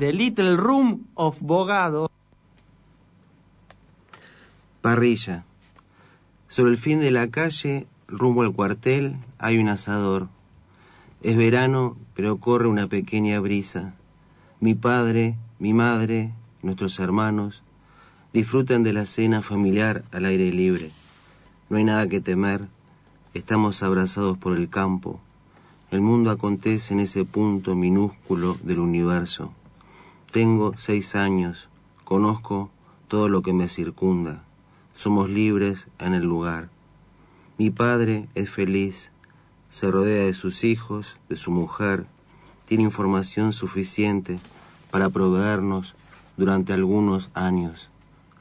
The Little Room of Bogado. Parrilla. Sobre el fin de la calle, rumbo al cuartel, hay un asador. Es verano, pero corre una pequeña brisa. Mi padre, mi madre, nuestros hermanos disfrutan de la cena familiar al aire libre. No hay nada que temer. Estamos abrazados por el campo. El mundo acontece en ese punto minúsculo del universo. Tengo seis años. Conozco todo lo que me circunda. Somos libres en el lugar. Mi padre es feliz. Se rodea de sus hijos, de su mujer. Tiene información suficiente para proveernos durante algunos años.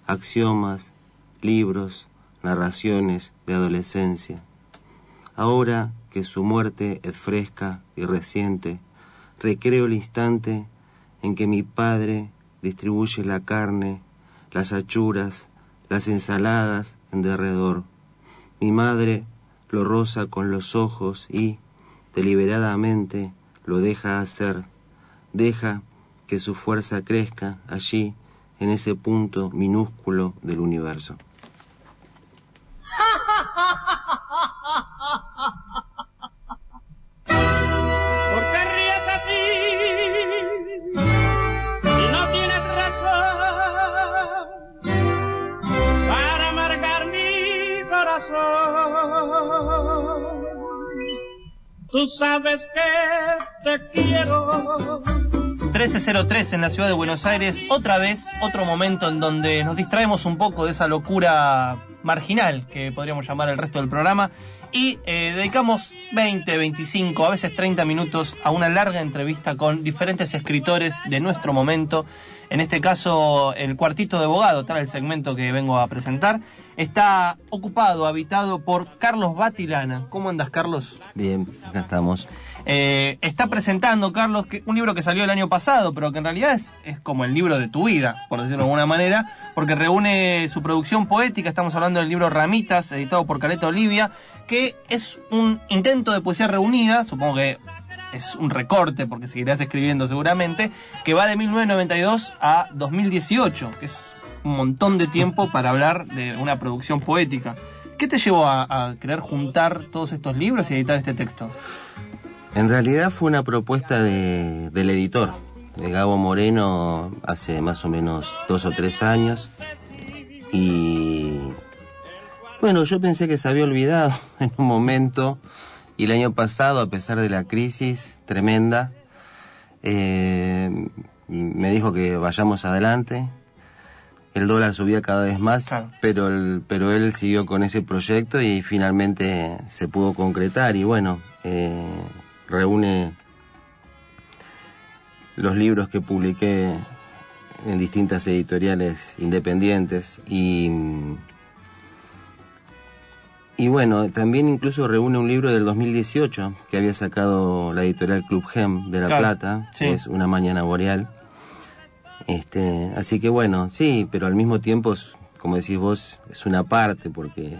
Axiomas, libros, narraciones de adolescencia. Ahora que su muerte es fresca y reciente, recreo el instante en que mi padre distribuye la carne, las achuras, las ensaladas en derredor. Mi madre lo roza con los ojos y, deliberadamente, lo deja hacer, deja que su fuerza crezca allí, en ese punto minúsculo del universo. Tú sabes que te quiero. 1303 en la ciudad de Buenos Aires, otra vez, otro momento en donde nos distraemos un poco de esa locura marginal que podríamos llamar el resto del programa y eh, dedicamos 20, 25, a veces 30 minutos a una larga entrevista con diferentes escritores de nuestro momento. En este caso, el cuartito de abogado, tal el segmento que vengo a presentar, está ocupado, habitado por Carlos Batilana. ¿Cómo andas, Carlos? Bien, acá estamos. Eh, está presentando, Carlos, que, un libro que salió el año pasado, pero que en realidad es, es como el libro de tu vida, por decirlo de alguna manera, porque reúne su producción poética, estamos hablando del libro Ramitas, editado por Caleta Olivia, que es un intento de poesía reunida, supongo que es un recorte, porque seguirás escribiendo seguramente, que va de 1992 a 2018, que es un montón de tiempo para hablar de una producción poética. ¿Qué te llevó a, querer juntar todos estos libros y editar este texto? En realidad fue una propuesta de, del editor, de Gabo Moreno, hace más o menos dos o tres años. Y bueno, yo pensé que se había olvidado en un momento. Y el año pasado, a pesar de la crisis tremenda, eh, me dijo que vayamos adelante. El dólar subía cada vez más, Claro. pero, el, pero él siguió con ese proyecto y finalmente se pudo concretar. Y bueno, eh, reúne los libros que publiqué en distintas editoriales independientes y y bueno, también incluso reúne un libro del 2018 que había sacado la editorial Club Gem de La Claro, Plata, sí. que es Una mañana boreal. Este, así que bueno, sí, pero al mismo tiempo, como decís vos, es una parte porque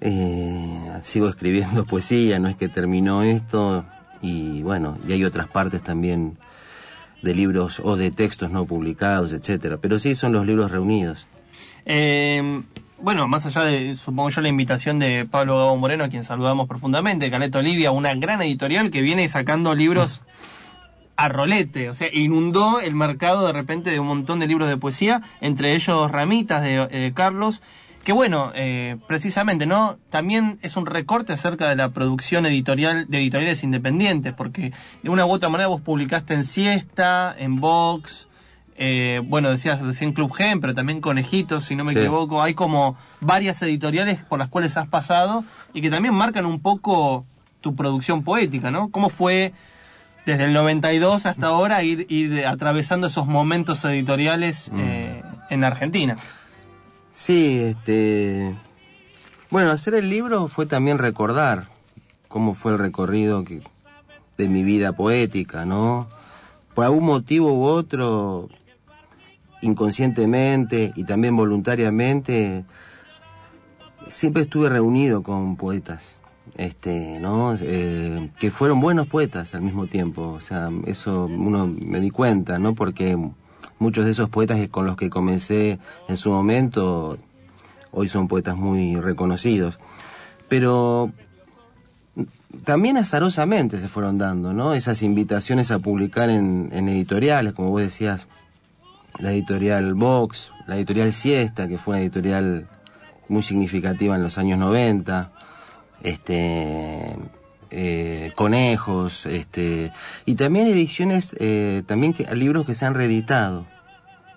eh, sigo escribiendo poesía, no es que terminó esto y bueno, y hay otras partes también de libros o de textos no publicados, etcétera. Pero sí son los libros reunidos. Eh, bueno, más allá de, supongo yo, la invitación de Pablo Gabo Moreno, a quien saludamos profundamente, Caleta Olivia, una gran editorial que viene sacando libros a rolete, o sea, inundó el mercado de repente de un montón de libros de poesía, entre ellos Ramitas de eh, Carlos, que bueno, eh, precisamente, ¿no? También es un recorte acerca de la producción editorial de editoriales independientes, porque de una u otra manera vos publicaste en Siesta, en Vox, eh, bueno, decías recién Club Gen, pero también Conejitos, si no me Sí. equivoco. Hay como varias editoriales por las cuales has pasado y que también marcan un poco tu producción poética, ¿no? ¿Cómo fue desde el 92 hasta ahora ir, ir atravesando esos momentos editoriales eh, en Argentina. Sí, este. Bueno, hacer el libro fue también recordar cómo fue el recorrido que- de mi vida poética, ¿no? Por algún motivo u otro, inconscientemente y también voluntariamente, siempre estuve reunido con poetas, este, ¿no? Eh, que fueron buenos poetas al mismo tiempo. O sea, eso uno me di cuenta, ¿no? Porque muchos de esos poetas con los que comencé en su momento hoy son poetas muy reconocidos. Pero también azarosamente se fueron dando, ¿no? Esas invitaciones a publicar en, en editoriales, como vos decías, la editorial Vox, la editorial Siesta, que fue una editorial muy significativa en los años 90, este, eh, Conejos, este, y también ediciones, eh, también que, libros que se han reeditado,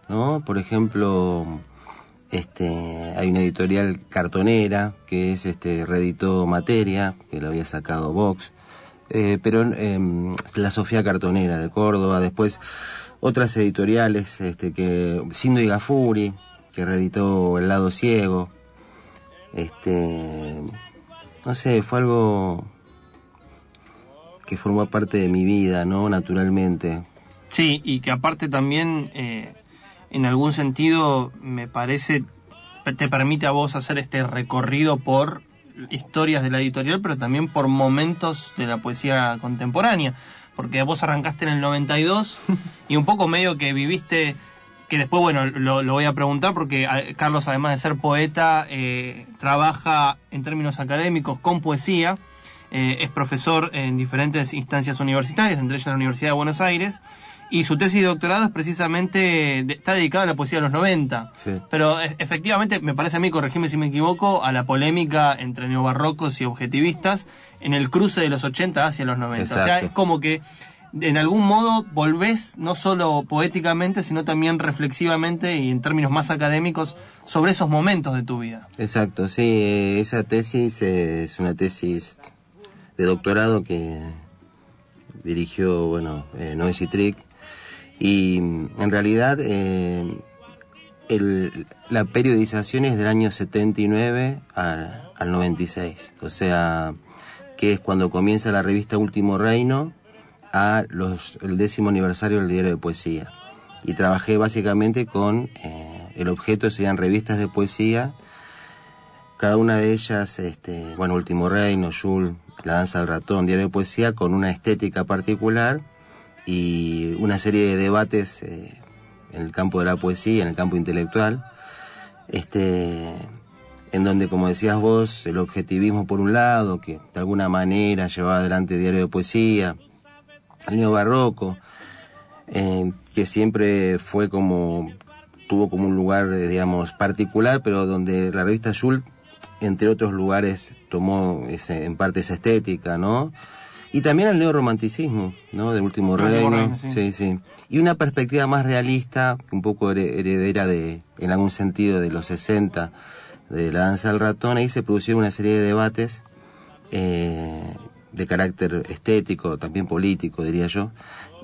¿no? Por ejemplo, este, hay una editorial cartonera que es este reeditó Materia, que la había sacado Vox, eh, pero em, la Sofía Cartonera de Córdoba, después otras editoriales, este, que Sindo y Gafuri, que reeditó El lado ciego, este, no sé, fue algo que formó parte de mi vida, ¿no? Naturalmente. Sí, y que aparte también, eh, en algún sentido, me parece, te permite a vos hacer este recorrido por historias de la editorial, pero también por momentos de la poesía contemporánea. Porque vos arrancaste en el 92 y un poco medio que viviste, que después, bueno, lo, lo voy a preguntar porque Carlos, además de ser poeta, eh, trabaja en términos académicos con poesía. Eh, es profesor en diferentes instancias universitarias, entre ellas la Universidad de Buenos Aires, y su tesis de doctorado es precisamente, de- está dedicada a la poesía de los 90. Sí. Pero e- efectivamente, me parece a mí, corregime si me equivoco, a la polémica entre neobarrocos y objetivistas en el cruce de los 80 hacia los 90. O sea, es como que en algún modo volvés, no solo poéticamente, sino también reflexivamente y en términos más académicos, sobre esos momentos de tu vida. Exacto, sí, esa tesis es una tesis de doctorado que dirigió, bueno, eh, Citric, y mm, en realidad eh, la periodización es del año 79 al, al 96, o sea, que es cuando comienza la revista Último Reino a los, el décimo aniversario del diario de poesía. Y trabajé básicamente con, eh, el objeto serían revistas de poesía, cada una de ellas, este, bueno, Último Reino, Yul, La Danza del Ratón, Diario de Poesía, con una estética particular y una serie de debates eh, en el campo de la poesía, en el campo intelectual, este, en donde, como decías vos, el objetivismo por un lado, que de alguna manera llevaba adelante Diario de Poesía, el neobarroco, eh, que siempre fue como, tuvo como un lugar, eh, digamos, particular, pero donde la revista Yul, entre otros lugares, tomó ese, en parte esa estética, ¿no? Y también el neorromanticismo, ¿no? De Último Reino. Sí. sí, sí. Y una perspectiva más realista, un poco here- heredera de, en algún sentido, de los 60, de la danza del ratón. Ahí se produjeron una serie de debates eh, de carácter estético, también político, diría yo.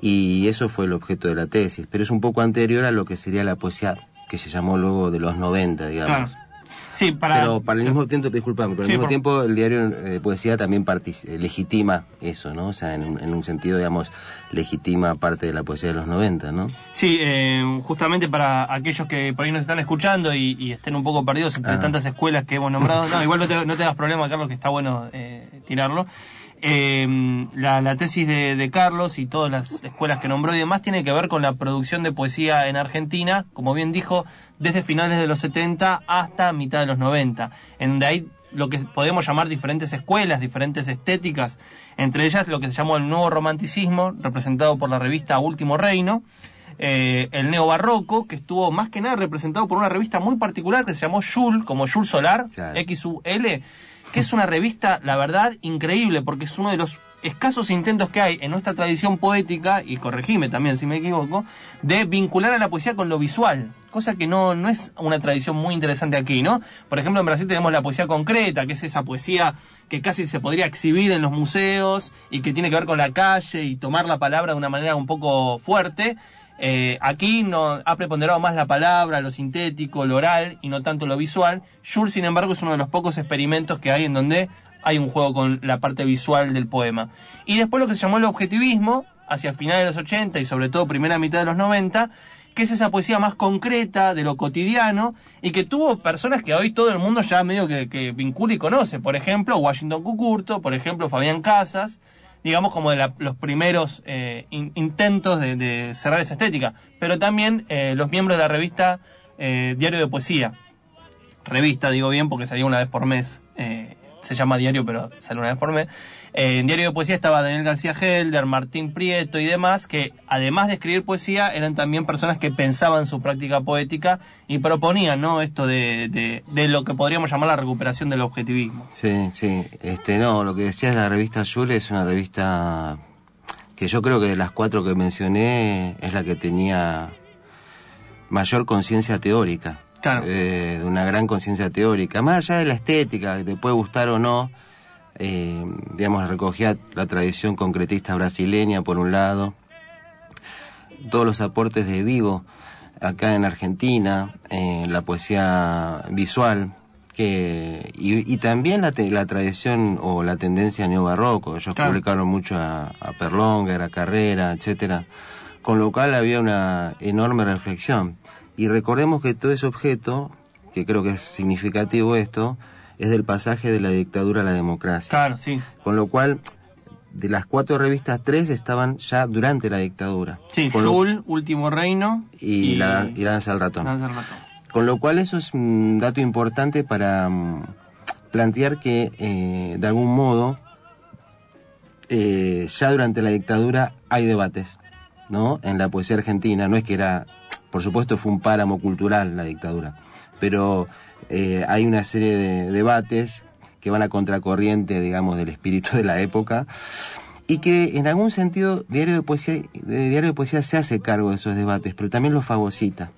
Y eso fue el objeto de la tesis. Pero es un poco anterior a lo que sería la poesía que se llamó luego de los 90, digamos. Claro. Sí, para... Pero para el mismo tiempo, disculpame, pero al Sí, mismo por- tiempo el diario de poesía también eh, legitima eso, ¿no? O sea, en un, en un sentido, digamos, legitima parte de la poesía de los 90, ¿no? Sí, eh, justamente para aquellos que por ahí nos están escuchando y, y estén un poco perdidos entre Ah. tantas escuelas que hemos nombrado. No, igual no te, no te das problema, Carlos, que está bueno eh, tirarlo. La, la tesis de, de Carlos y todas las escuelas que nombró y demás tiene que ver con la producción de poesía en Argentina, como bien dijo, desde finales de los 70 hasta mitad de los 90, en donde hay lo que podemos llamar diferentes escuelas, diferentes estéticas, entre ellas lo que se llamó el nuevo romanticismo, representado por la revista Último Reino, eh, el neobarroco, que estuvo más que nada representado por una revista muy particular que se llamó Yul, como Yul Solar, Claro. XUL, que es una revista, la verdad, increíble, porque es uno de los escasos intentos que hay en nuestra tradición poética, y corregime también si me equivoco, de vincular a la poesía con lo visual, cosa que no, no es una tradición muy interesante aquí, ¿no? Por ejemplo, en Brasil tenemos la poesía concreta, que es esa poesía que casi se podría exhibir en los museos y que tiene que ver con la calle y tomar la palabra de una manera un poco fuerte. Eh, aquí no, ha preponderado más la palabra, lo sintético, lo oral y no tanto lo visual. Jules, sin embargo, es uno de los pocos experimentos que hay en donde hay un juego con la parte visual del poema. Y después lo que se llamó el objetivismo, hacia el final de los 80 y sobre todo primera mitad de los 90, que es esa poesía más concreta de lo cotidiano y que tuvo personas que hoy todo el mundo ya medio que, que vincula y conoce. Por ejemplo, Washington Cucurto, por ejemplo, Fabián Casas, digamos como de la- los primeros eh, in- intentos de, de cerrar esa estética. Pero también eh, los miembros de la revista eh, Diario de Poesía. Revista, digo bien, porque salía una vez por mes. Se llama diario, pero sale una vez por mes. Eh, en Diario de Poesía estaba Daniel García Helder, Martín Prieto y demás, que además de escribir poesía, eran también personas que pensaban su práctica poética y proponían, ¿no? Esto de, de, lo que podríamos llamar la recuperación del objetivismo. Sí, sí. Este, no, lo que decías de la revista Yule es una revista que yo creo que de las cuatro que mencioné es la que tenía mayor conciencia teórica. Claro. Eh, de una gran conciencia teórica. Más allá de la estética, que te puede gustar o no, eh, digamos, recogía la tradición concretista brasileña por un lado, todos los aportes de Vigo acá en Argentina, eh, la poesía visual, que y, y también la, te- la tradición o la tendencia neobarroco. Ellos Claro. publicaron mucho a, a Perlonger, a Carrera, etcétera, con lo cual había una enorme reflexión. Y recordemos que todo ese objeto, que creo que es significativo esto, es del pasaje de la dictadura a la democracia. Claro, sí. Con lo cual, de las cuatro revistas, tres estaban ya durante la dictadura. Sí, Último Reino y, la, y danza del ratón. Danza del Ratón. Con lo cual eso es un dato importante para mm, plantear que eh, de algún modo eh, ya durante la dictadura hay debates, ¿no? En la poesía argentina, no es que era, por supuesto fue un páramo cultural la dictadura, pero eh, hay una serie de debates que van a contracorriente, digamos, del espíritu de la época y que en algún sentido Diario de Poesía, eh, Diario de Poesía se hace cargo de esos debates, pero también los fagocita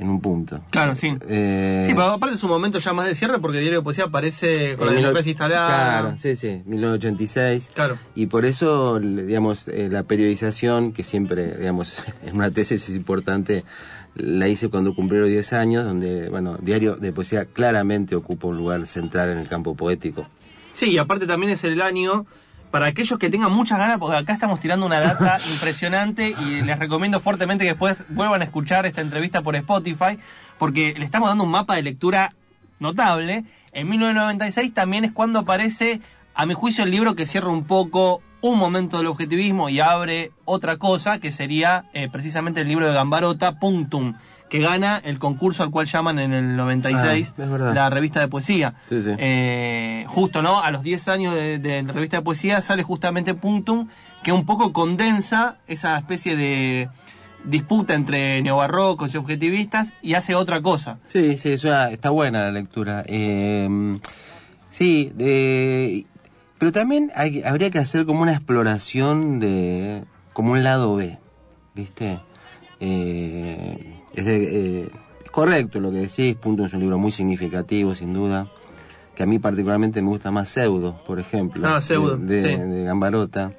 en un punto. Claro, sí. Eh, Sí, pero aparte es un momento ya más de cierre porque diario de poesía aparece con la democracia instalada. Claro, sí, sí, 1986. Claro. Y por eso, digamos, eh, la periodización, que siempre, digamos, en una tesis es importante, la hice cuando cumplí los 10 años, donde, bueno, Diario de Poesía claramente ocupa un lugar central en el campo poético. Sí, y aparte también es el año para aquellos que tengan muchas ganas, porque acá estamos tirando una data impresionante y les recomiendo fuertemente que después vuelvan a escuchar esta entrevista por Spotify, porque le estamos dando un mapa de lectura notable. En 1996 también es cuando aparece, a mi juicio, el libro que cierra un poco un momento del objetivismo y abre otra cosa, que sería eh, precisamente el libro de Gambarota, Punctum, que gana el concurso al cual llaman en el 96 Ah, la revista de poesía. Sí, sí. Eh, justo, ¿no? A los 10 años de, de la revista de poesía sale justamente Punctum, que un poco condensa esa especie de disputa entre neobarrocos y objetivistas y hace otra cosa. Sí, sí, está buena la lectura. Eh, sí, de- pero también hay, habría que hacer como una exploración de, como un lado B, ¿viste? Eh, es de- eh, correcto lo que decís, Punto es un libro muy significativo, sin duda, que a mí particularmente me gusta más Pseudo, por ejemplo, Ah, Pseudo, de, de- sí. de Gambarota.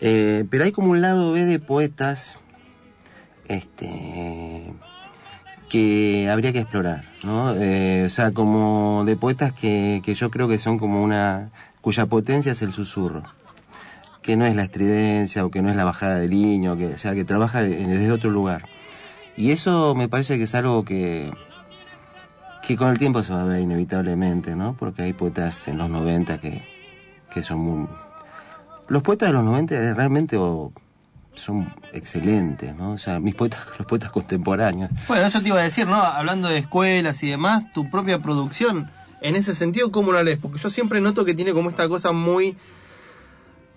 Eh, pero hay como un lado B de poetas, este que habría que explorar, ¿no? Eh, o sea, como de poetas que, que yo creo que son como una, cuya potencia es el susurro, que no es la estridencia o que no es la bajada de línea, o que, o sea, que trabaja de- desde otro lugar. Y eso me parece que es algo que, que con el tiempo se va a ver inevitablemente, ¿no? Porque hay poetas en los 90 que, que son muy... Los poetas de los 90 realmente son excelentes, ¿no? O sea, mis poetas, los poetas contemporáneos. Bueno, eso te iba a decir, ¿no? Hablando de escuelas y demás, tu propia producción, en ese sentido, ¿cómo la lees? Porque yo siempre noto que tiene como esta cosa muy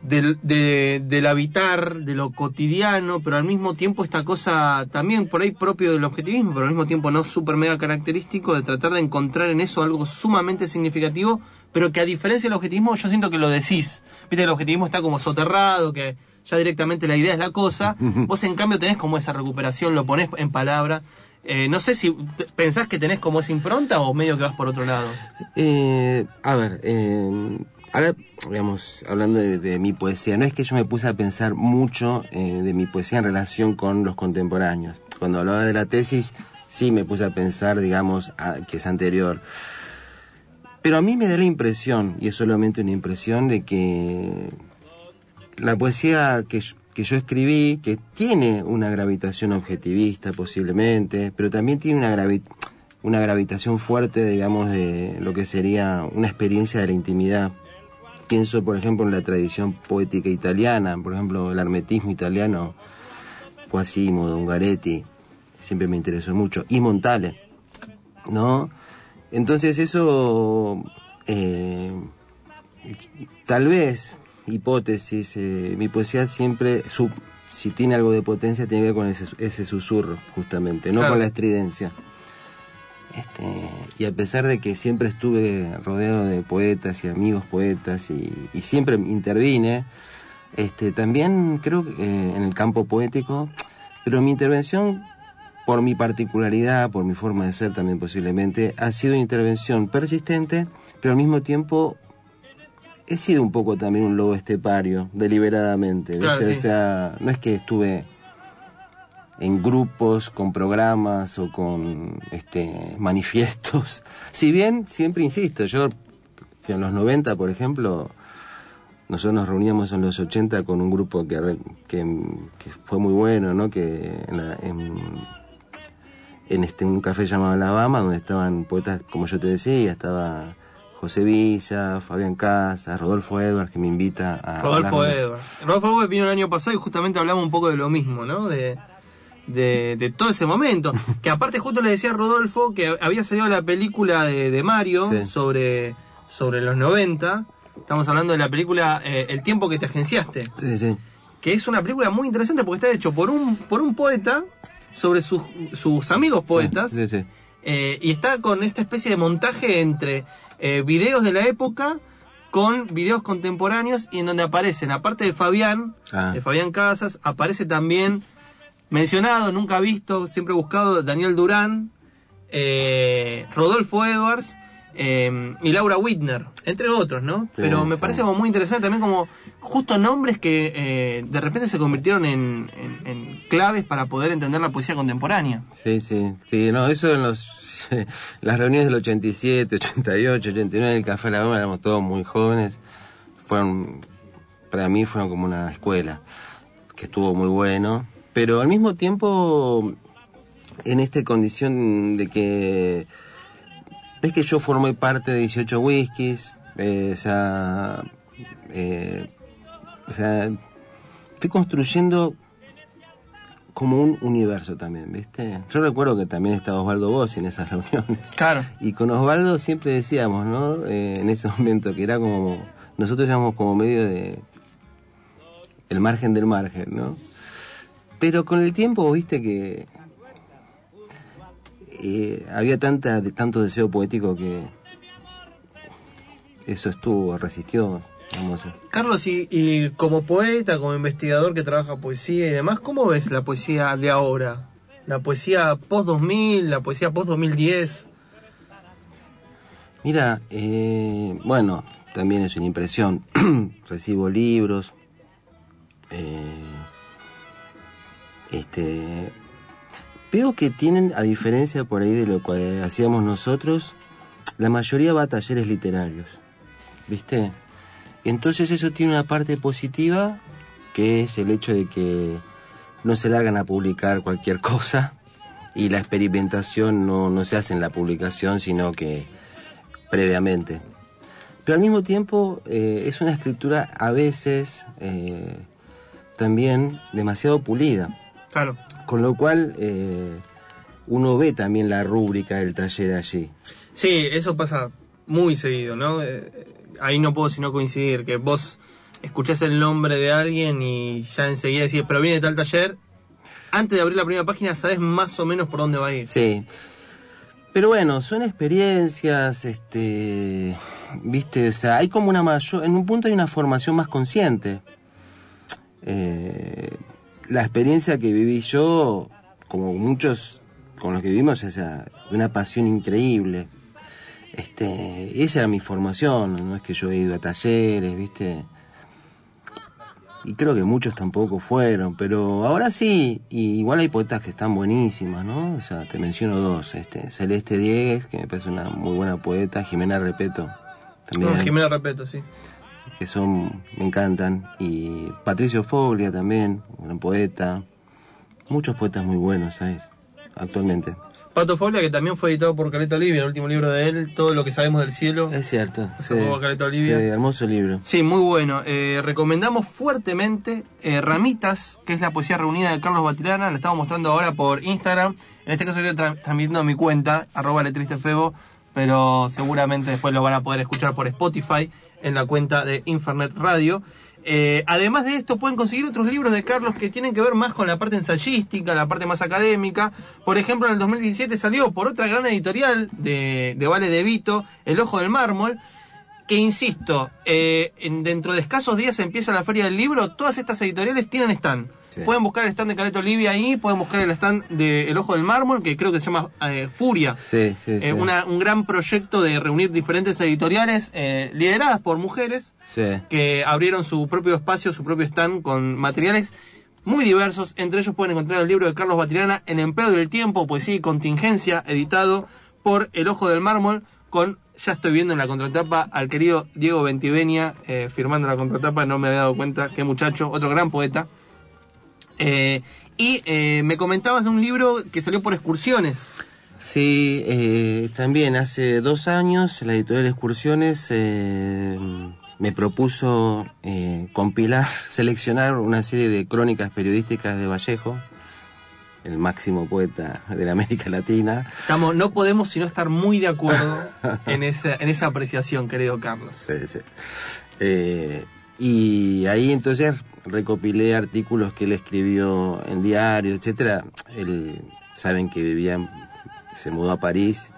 del, de- del habitar, de lo cotidiano, pero al mismo tiempo esta cosa también por ahí propio del objetivismo, pero al mismo tiempo no súper mega característico de tratar de encontrar en eso algo sumamente significativo pero que a diferencia del objetivismo yo siento que lo decís. Viste que el objetivismo está como soterrado, que ya directamente la idea es la cosa. Vos en cambio tenés como esa recuperación, lo ponés en palabra. Eh, no sé si pensás que tenés como esa impronta o medio que vas por otro lado. Eh, a ver, eh, ahora, digamos, hablando de, mi poesía, no es que yo me puse a pensar mucho eh, de mi poesía en relación con los contemporáneos. Cuando hablaba de la tesis, sí me puse a pensar, digamos, que es anterior. Pero a mí me da la impresión, y es solamente una impresión, de que la poesía que, que yo escribí, que tiene una gravitación objetivista posiblemente, pero también tiene una, una gravitación fuerte, digamos, de lo que sería una experiencia de la intimidad. Pienso, por ejemplo, en la tradición poética italiana, por ejemplo, el hermetismo italiano, Quasimodo, Ungaretti, siempre me interesó mucho, y Montale, ¿no? Entonces eso, eh, tal vez, hipótesis, eh, mi poesía siempre, su- si tiene algo de potencia, tiene que ver con ese, ese susurro, justamente, no Claro. con la estridencia. Este, y a pesar de que siempre estuve rodeado de poetas y amigos poetas y, y siempre intervine, este, también creo que eh, en el campo poético, pero mi intervención, por mi particularidad, por mi forma de ser también posiblemente, ha sido una intervención persistente, pero al mismo tiempo he sido un poco también un lobo estepario, deliberadamente. ¿viste? Claro, sí. O sea, no es que estuve en grupos, con programas o con este, manifiestos. Si bien, siempre insisto, yo que en los 90, por ejemplo, nosotros nos reuníamos en los 80 con un grupo que, que, que fue muy bueno, ¿no? Que en, la- en, en este, un café llamado Alabama, donde estaban poetas, como yo te decía, estaba José Villa, Fabián Casas, Rodolfo Edwards, que me invita a... Rodolfo hablar Edwards. Rodolfo Edwards vino el año pasado y justamente hablamos un poco de lo mismo, ¿no? De, de, de todo ese momento. Que aparte justo le decía a Rodolfo que había salido la película de, de Mario Sí. sobre, sobre los 90. Estamos hablando de la película eh, El tiempo que te agenciaste. Sí, sí. Que es una película muy interesante porque está hecho por un, por un poeta sobre sus, sus amigos poetas. Sí, sí. Eh, y está con esta especie de montaje entre eh, videos de la época con videos contemporáneos y en donde aparecen, aparte de Fabián, Ah. de Fabián Casas, aparece también mencionado, nunca visto, siempre buscado, Daniel Durán, eh, Rodolfo Edwards eh, y Laura Whitner, entre otros, ¿no? Sí, Pero me sí. parece como muy interesante también como justo nombres que eh, de repente se convirtieron en, en- en claves para poder entender la poesía contemporánea. Sí, sí, sí, no, eso en los, las reuniones del 87, 88, 89 del Café La Goma éramos todos muy jóvenes, fueron, para mí fueron como una escuela, que estuvo muy bueno, pero al mismo tiempo, en esta condición de que, ves que yo formé parte de 18 whiskies, eh, o sea, eh, o sea, fui construyendo como un universo también, ¿viste? Yo recuerdo que también estaba Osvaldo Bossi en esas reuniones. Claro. Y con Osvaldo siempre decíamos, ¿no? Eh, en ese momento que era como, nosotros éramos como medio de el margen del margen, ¿no? Pero con el tiempo, viste que eh, había tanta, de, tanto deseo poético que eso estuvo, resistió, Carlos, y, y como poeta, como investigador que trabaja poesía y demás, ¿cómo ves la poesía de ahora? La poesía post-2000, la poesía post-2010. Mira, eh, bueno, también es una impresión. Recibo libros. eh, este, veo que tienen, a diferencia por ahí de lo que hacíamos nosotros, la mayoría va a talleres literarios. ¿Viste? Entonces eso tiene una parte positiva, que es el hecho de que no se largan a publicar cualquier cosa y la experimentación no, no se hace en la publicación, sino que previamente. Pero al mismo tiempo eh, es una escritura a veces eh, también demasiado pulida, Claro. con lo cual eh, uno ve también la rúbrica del taller allí. Sí, eso pasa muy seguido, ¿no? Eh, ahí no puedo sino coincidir, que vos escuchás el nombre de alguien y ya enseguida decís, pero viene de tal taller. Antes de abrir la primera página sabes más o menos por dónde va a ir. Sí. Pero bueno, son experiencias, este, viste, o sea, hay como una mayor, en un punto hay una formación más consciente. Eh, la experiencia que viví yo, como muchos con los que vivimos, o sea, una pasión increíble. Este, esa era mi formación, no es que yo he ido a talleres, viste. Y creo que muchos tampoco fueron, pero ahora sí, y igual hay poetas que están buenísimas, ¿no? O sea, te menciono dos, este, Celeste Diegues, que me parece una muy buena poeta, Jimena Repeto, también, Jimena Repeto, sí. Que son, me encantan, y Patricio Foglia también, un poeta, muchos poetas muy buenos, ¿sabes? Actualmente. Pato Foglia, que también fue editado por Caleta Olivia, el último libro de él, Todo lo que sabemos del cielo. Es cierto. Caleta Olivia. sí, hermoso libro. Sí, muy bueno. Eh, recomendamos fuertemente eh, Ramitas, que es la poesía reunida de Carlos Batirana. La estamos mostrando ahora por Instagram. En este caso estoy tra- transmitiendo mi cuenta, arroba letristefebo, pero seguramente después lo van a poder escuchar por Spotify en la cuenta de Infernet Radio. Eh, además de esto, pueden conseguir otros libros de Carlos que tienen que ver más con la parte ensayística, la parte más académica. Por ejemplo, en el 2017 salió por otra gran editorial de, de Vale de Vito, El Ojo del Mármol, que insisto, eh, en- dentro de escasos días empieza la Feria del Libro, todas estas editoriales tienen stand. Sí. Pueden buscar el stand de Caleta Olivia ahí, pueden buscar el stand de El Ojo del Mármol, que creo que se llama eh, Furia. Sí, sí, Eh, sí. una- un gran proyecto de reunir diferentes editoriales eh, lideradas por mujeres Sí. que abrieron su propio espacio, su propio stand con materiales muy diversos. Entre ellos pueden encontrar el libro de Carlos Batriana, El empleo del tiempo, poesía y contingencia, editado por El Ojo del Mármol, con, ya estoy viendo en la contratapa, al querido Diego Ventivenia, eh, firmando la contratapa, no me había dado cuenta, qué muchacho, otro gran poeta. Eh, y eh, me comentabas de un libro que salió por excursiones. Sí, eh, también hace dos años la editorial Excursiones me propuso compilar, seleccionar una serie de crónicas periodísticas de Vallejo, el máximo poeta de la América Latina. Estamos, no podemos sino estar muy de acuerdo en esa, en esa apreciación, querido Carlos. Sí, sí. Eh, y ahí entonces recopilé artículos que él escribió en diario, etcétera. Él, saben que vivía, se mudó a París,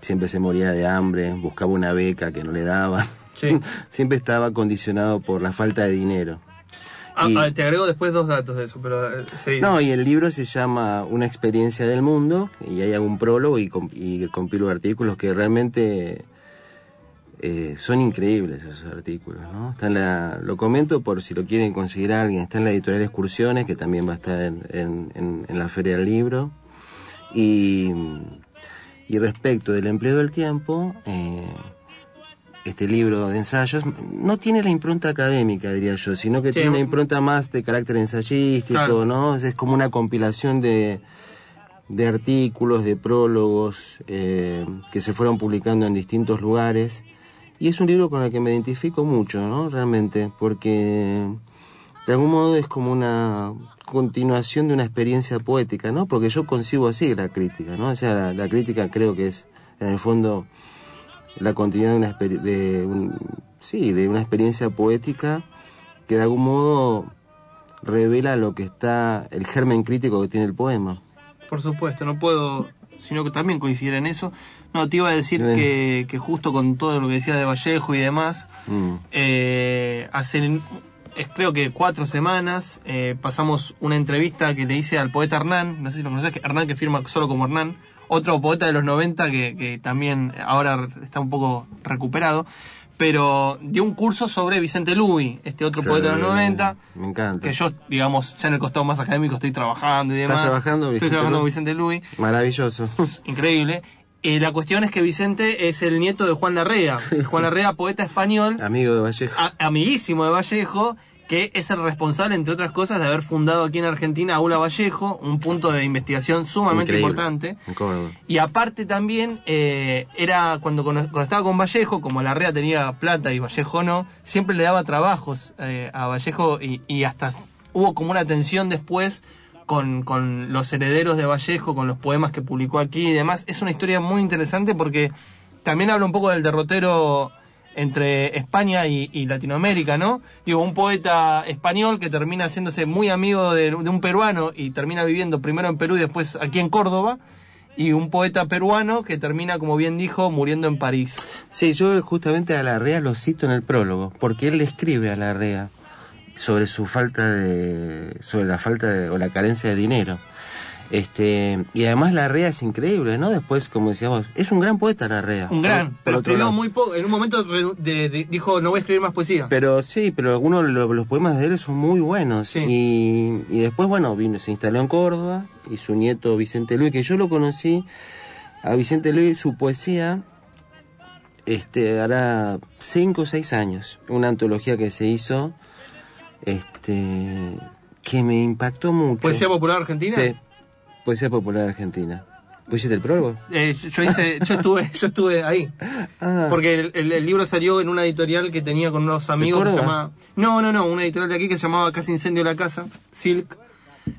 siempre se moría de hambre, buscaba una beca que no le daban. Sí. siempre estaba condicionado por la falta de dinero. Ah, Y- ah, te agrego después dos datos de eso, pero eh, sí. No, y el libro se llama Una experiencia del mundo y hay algún prólogo y, com- y compilo artículos que realmente eh, son increíbles esos artículos, ¿no? Está en la, lo comento por si lo quieren conseguir alguien, está en la editorial Excursiones, que también va a estar en, en- en- en la Feria del Libro. Y, y respecto del empleo del tiempo, eh, este libro de ensayos no tiene la impronta académica, diría yo, sino que Sí, tiene una un- impronta más de carácter ensayístico, Claro. ¿no? Es como una compilación de, de artículos, de prólogos eh, que se fueron publicando en distintos lugares. Y es un libro con el que me identifico mucho, ¿no? Realmente, porque de algún modo es como una continuación de una experiencia poética, ¿no? Porque yo concibo así la crítica, ¿no? O sea, la, crítica creo que es, en el fondo, la continuidad de una, de un- sí, de una experiencia poética que de algún modo revela lo que está, el germen crítico que tiene el poema. Por supuesto, no puedo, sino que también coincidir en eso. No, te iba a decir que, que justo con todo lo que decía de Vallejo y demás, Mm. eh, hace, es, creo que cuatro semanas, eh, pasamos una entrevista que le hice al poeta Hernán, no sé si lo conoces, que Hernán que firma solo como Hernán, otro poeta de los 90 que, que también ahora está un poco recuperado, pero dio un curso sobre Vicente Luis, este otro poeta de los 90, Me encanta. que yo, digamos, ya en el costado más académico estoy trabajando y ¿Estás demás. trabajando, Estoy Vicente trabajando con? Vicente Luis, Maravilloso. increíble. Eh, la cuestión es que Vicente es el nieto de Juan Larrea. Juan Larrea, poeta español, Amigo de Vallejo. a- amiguísimo de Vallejo, que es el responsable, entre otras cosas, de haber fundado aquí en Argentina Aula Vallejo, un punto de investigación sumamente Increíble. importante. Y aparte también, eh, era cuando, estaba con Vallejo, como Larrea tenía plata y Vallejo no, siempre le daba trabajos eh, a Vallejo y, y hasta hubo como una tensión después con, con los herederos de Vallejo, con los poemas que publicó aquí y demás. Es una historia muy interesante porque también habla un poco del derrotero entre España y, Latinoamérica, ¿no? Digo, un poeta español que termina haciéndose muy amigo de, de un peruano y termina viviendo primero en Perú y después aquí en Córdoba y un poeta peruano que termina, como bien dijo, muriendo en París. Sí, yo justamente a Larrea lo cito en el prólogo, porque él le escribe a Larrea sobre su falta de, sobre la falta de, o la carencia de dinero. Este, y además Larrea es increíble, ¿no? Después, como decíamos, es un gran poeta Larrea. Un gran, Por pero escribió muy poco. En un momento re- de- de- dijo, no voy a escribir más poesía. Pero sí, pero algunos de lo- los poemas de él son muy buenos. Sí. Y, y después, bueno, vino, se instaló en Córdoba y su nieto Vicente Luis, que yo lo conocí, a Vicente Luis, su poesía, este, hará cinco o seis años. Una antología que se hizo, este, que me impactó mucho. ¿Poesía popular argentina? Sí, poesía popular argentina. ¿Vos hiciste el prólogo? Eh, yo, hice, yo estuve, yo estuve ahí. Ah, Porque el, el- el libro salió en una editorial que tenía con unos amigos que se llamaba. No, no, no, una editorial de aquí que se llamaba Casi Incendio la Casa, Silk.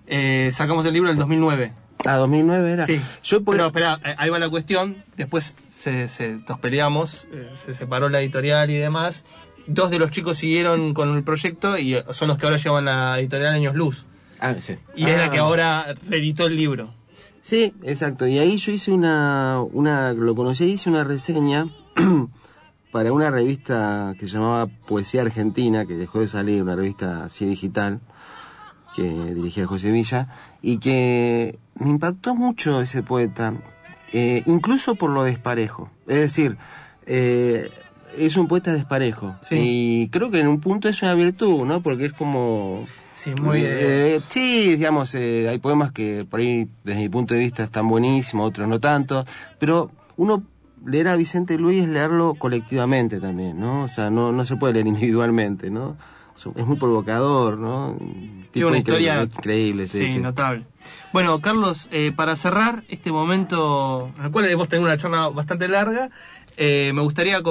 Eh, sacamos el libro en el 2009. ah, 2009 era. Sí. Yo por- Pero espera, eh, ahí va la cuestión. Después se, se- nos peleamos, eh, se separó la editorial y demás. Dos de los chicos siguieron con el proyecto y son los que ahora llevan la editorial Años Luz. Ah, sí. Y es la Ah. que ahora reeditó el libro. Sí, exacto. Y ahí yo hice una, una lo conocí, hice una reseña para una revista que se llamaba Poesía Argentina, que dejó de salir, una revista así digital, que dirigía José Villa, y que me impactó mucho ese poeta, eh, incluso por lo desparejo. Es decir, eh, es un poeta desparejo. Sí. Y creo que en un punto es una virtud, ¿no? Porque es como... Sí, muy. eh, Eh, sí, digamos, eh, hay poemas que por ahí, desde mi punto de vista, están buenísimos, otros no tanto, pero uno leer a Vicente Luis es leerlo colectivamente también, ¿no? O sea, no, no se puede leer individualmente, ¿no? Es muy provocador, ¿no? Tiene una historia increíble, sí, Sí, sí. notable. Bueno, Carlos, eh, para cerrar este momento, en el cual hemos tenido una charla bastante larga, eh, me gustaría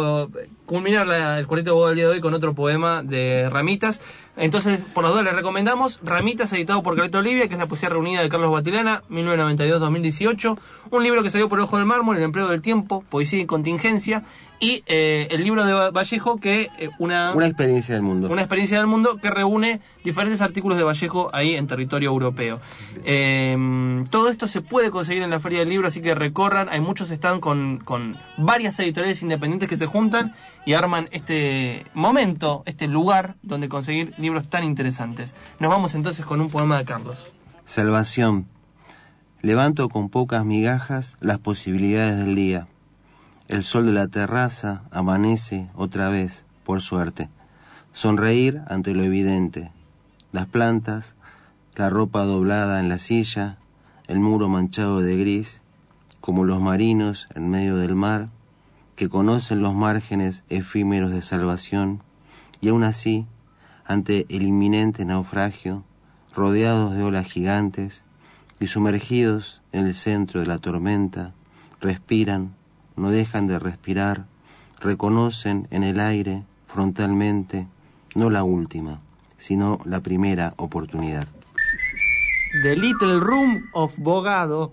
culminar la- el cuarteto de día de hoy con otro poema de Ramitas. Entonces, por las dos les recomendamos Ramitas, editado por Carleto Olivia, que es la poesía reunida de Carlos Batilana, 1992-2018. Un libro que salió por el Ojo del Mármol, El empleo del tiempo, Poesía y contingencia. Y eh, el libro de Va- Vallejo, que eh, una, Una experiencia del mundo. una experiencia del mundo que reúne diferentes artículos de Vallejo ahí en territorio europeo. Eh, todo esto se puede conseguir en la Feria del Libro, así que recorran. Hay muchos están con, con varias editoriales independientes que se juntan y arman este momento, este lugar donde conseguir libros tan interesantes. Nos vamos entonces con un poema de Carlos. Salvación. Levanto con pocas migajas las posibilidades del día. El sol de la terraza amanece otra vez, por suerte. Sonreír ante lo evidente. Las plantas, la ropa doblada en la silla, el muro manchado de gris, como los marinos en medio del mar, que conocen los márgenes efímeros de salvación, y aún así, ante el inminente naufragio, rodeados de olas gigantes y sumergidos en el centro de la tormenta, respiran, no dejan de respirar, reconocen en el aire, frontalmente, no la última, sino la primera oportunidad. The Little Room of Bogado